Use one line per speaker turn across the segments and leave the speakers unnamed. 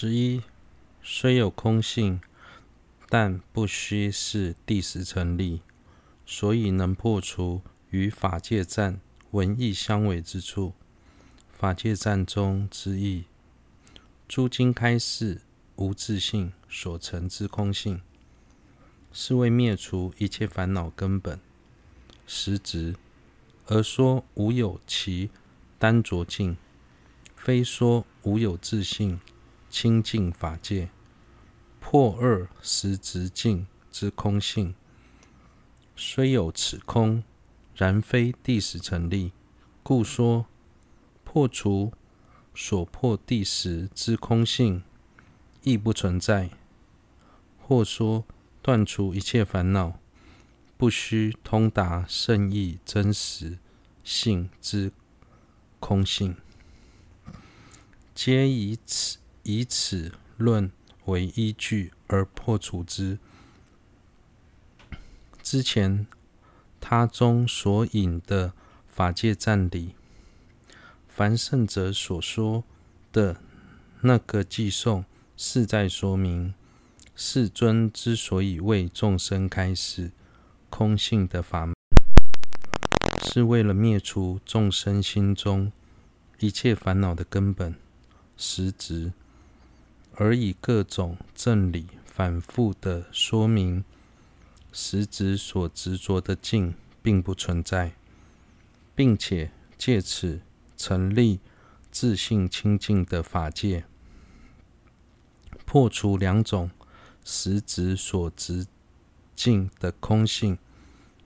十一，虽有空性，但不须是第十成立，所以能破除与法界战文义相违之处。法界战中之意，诸经开示无自性所成之空性，是为灭除一切烦恼根本实质，而说无有其单着境，非说无有自性。清净法界破二实质境之空性，虽有此空，然非第十成立，故说破除所破第十之空性，亦不存在。或说断除一切烦恼，不须通达圣意真实性之空性，皆以此。以此论为依据而破除之。之前他中所引的法界赞里，凡圣者所说的那个偈颂，是在说明世尊之所以为众生开示空性的法门，是为了灭除众生心中一切烦恼的根本实质。而以各种正理反复地说明，实质所执着的境并不存在，并且借此成立自信清净的法界，破除两种实质所执境的空性。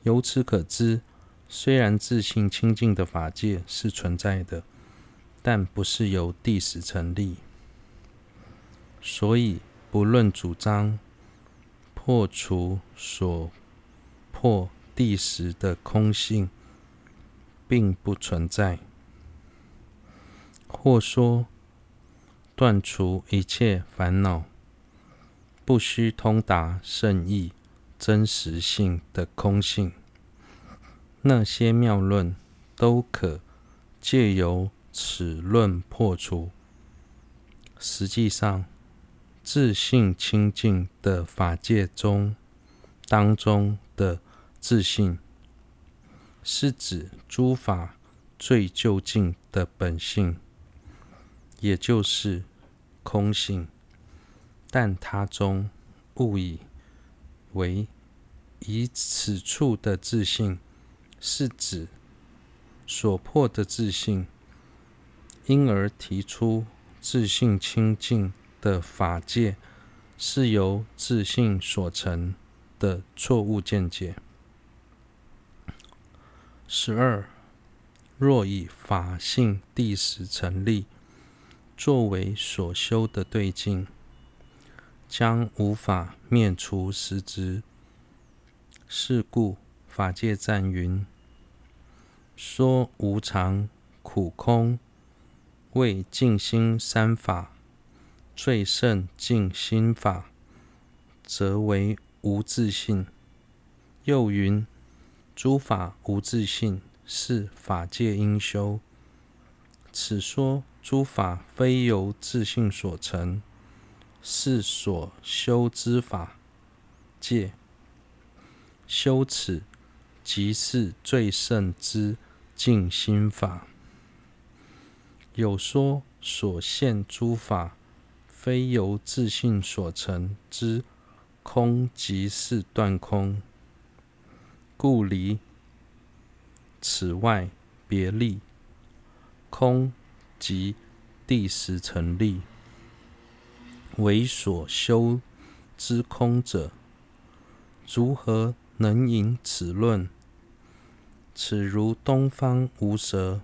由此可知，虽然自信清净的法界是存在的，但不是由第十成立。所以，不论主张破除所破地时的空性，并不存在；或说断除一切烦恼，不需通达圣意真实性的空性，那些谬论都可借由此论破除。实际上，自性清净的法界中，当中的自性，是指诸法最究竟的本性，也就是空性。但他中误以为以此处的自性，是指所破的自性，因而提出自性清净。的法界是由自信所成的错误见解。十二，若以法性第十成立作为所修的对境，将无法灭除实执。是故法界赞云：说无常、苦、空，为静心三法。最胜净心法，则为无自性。又云：诸法无自性，是法界应修。此说诸法非由自性所成，是所修之法界。修此，即是最胜之净心法。有说所现诸法。非由自性所成之空，即是断空。故离此外别立，空即第十成立，为所修之空者，如何能引此论？此如东方无蛇，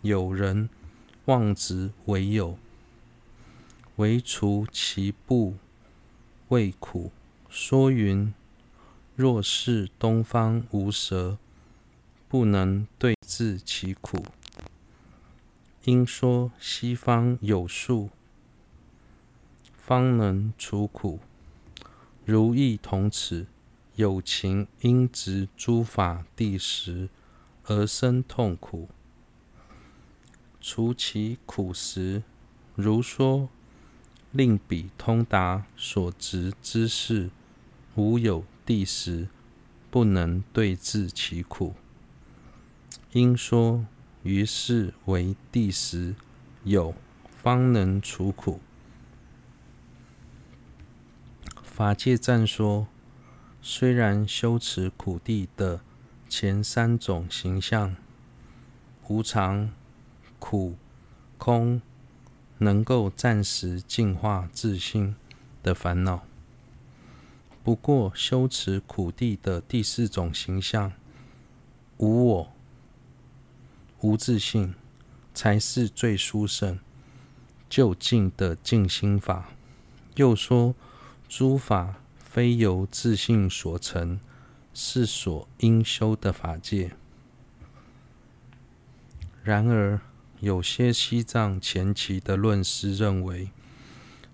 有人妄执为有。唯除其不畏苦，说云：若是东方无蛇，不能对治其苦，应说西方有树，方能除苦。如亦同此，有情因执诸法第十而生痛苦，除其苦时，如说。令彼通达所执之事，无有地时，不能对治其苦。应说于是为地时有，方能除苦。法界赞说，虽然修持苦地的前三种形象，无常、苦、空。能够暂时净化自性的烦恼，不过修持苦谛的第四种形象——无我、无自性，才是最殊胜、就近的净心法。又说，诸法非由自性所成，是所应修的法界。然而，有些西藏前期的论师认为，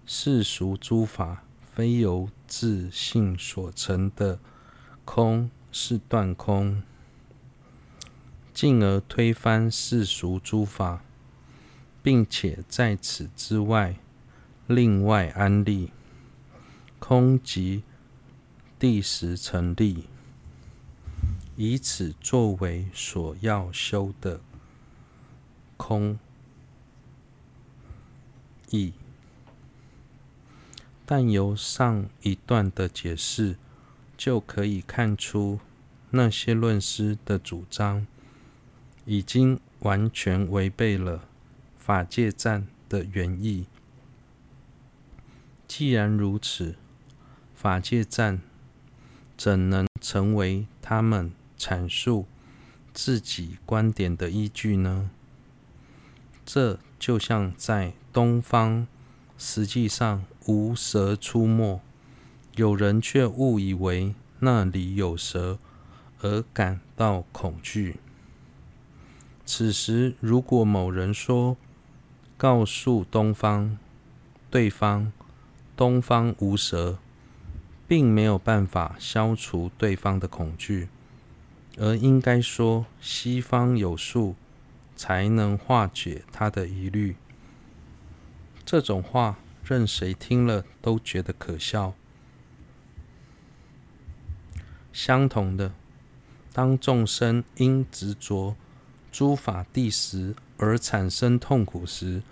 世俗诸法非由自性所成的空是断空，进而推翻世俗诸法，并且在此之外另外安立空即第十成立，以此作为所要修的。空义，但由上一段的解释就可以看出，那些论师的主张已经完全违背了法界赞的原意。既然如此，法界赞怎能成为他们阐述自己观点的依据呢？这就像在东方，实际上无蛇出没，有人却误以为那里有蛇而感到恐惧。此时，如果某人说告诉东方，对方东方无蛇，并没有办法消除对方的恐惧，而应该说西方有树。才能化解他的疑虑。这种话，任谁听了都觉得可笑。相同的，当众生因执着诸法地时而产生痛苦时，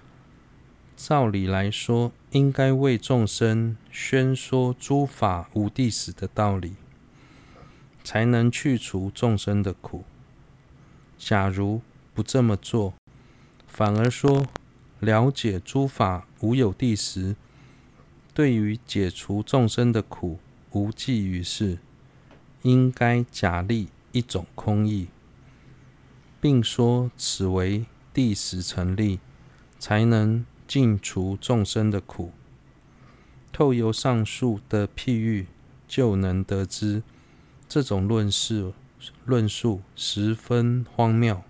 照理来说，应该为众生宣说诸法无地时的道理，才能去除众生的苦。假如不这么做，反而说了解诸法无有地时，对于解除众生的苦无济于事，应该假立一种空义，并说此为地时成立，才能尽除众生的苦。透由上述的譬喻，就能得知这种论事论述十分荒谬。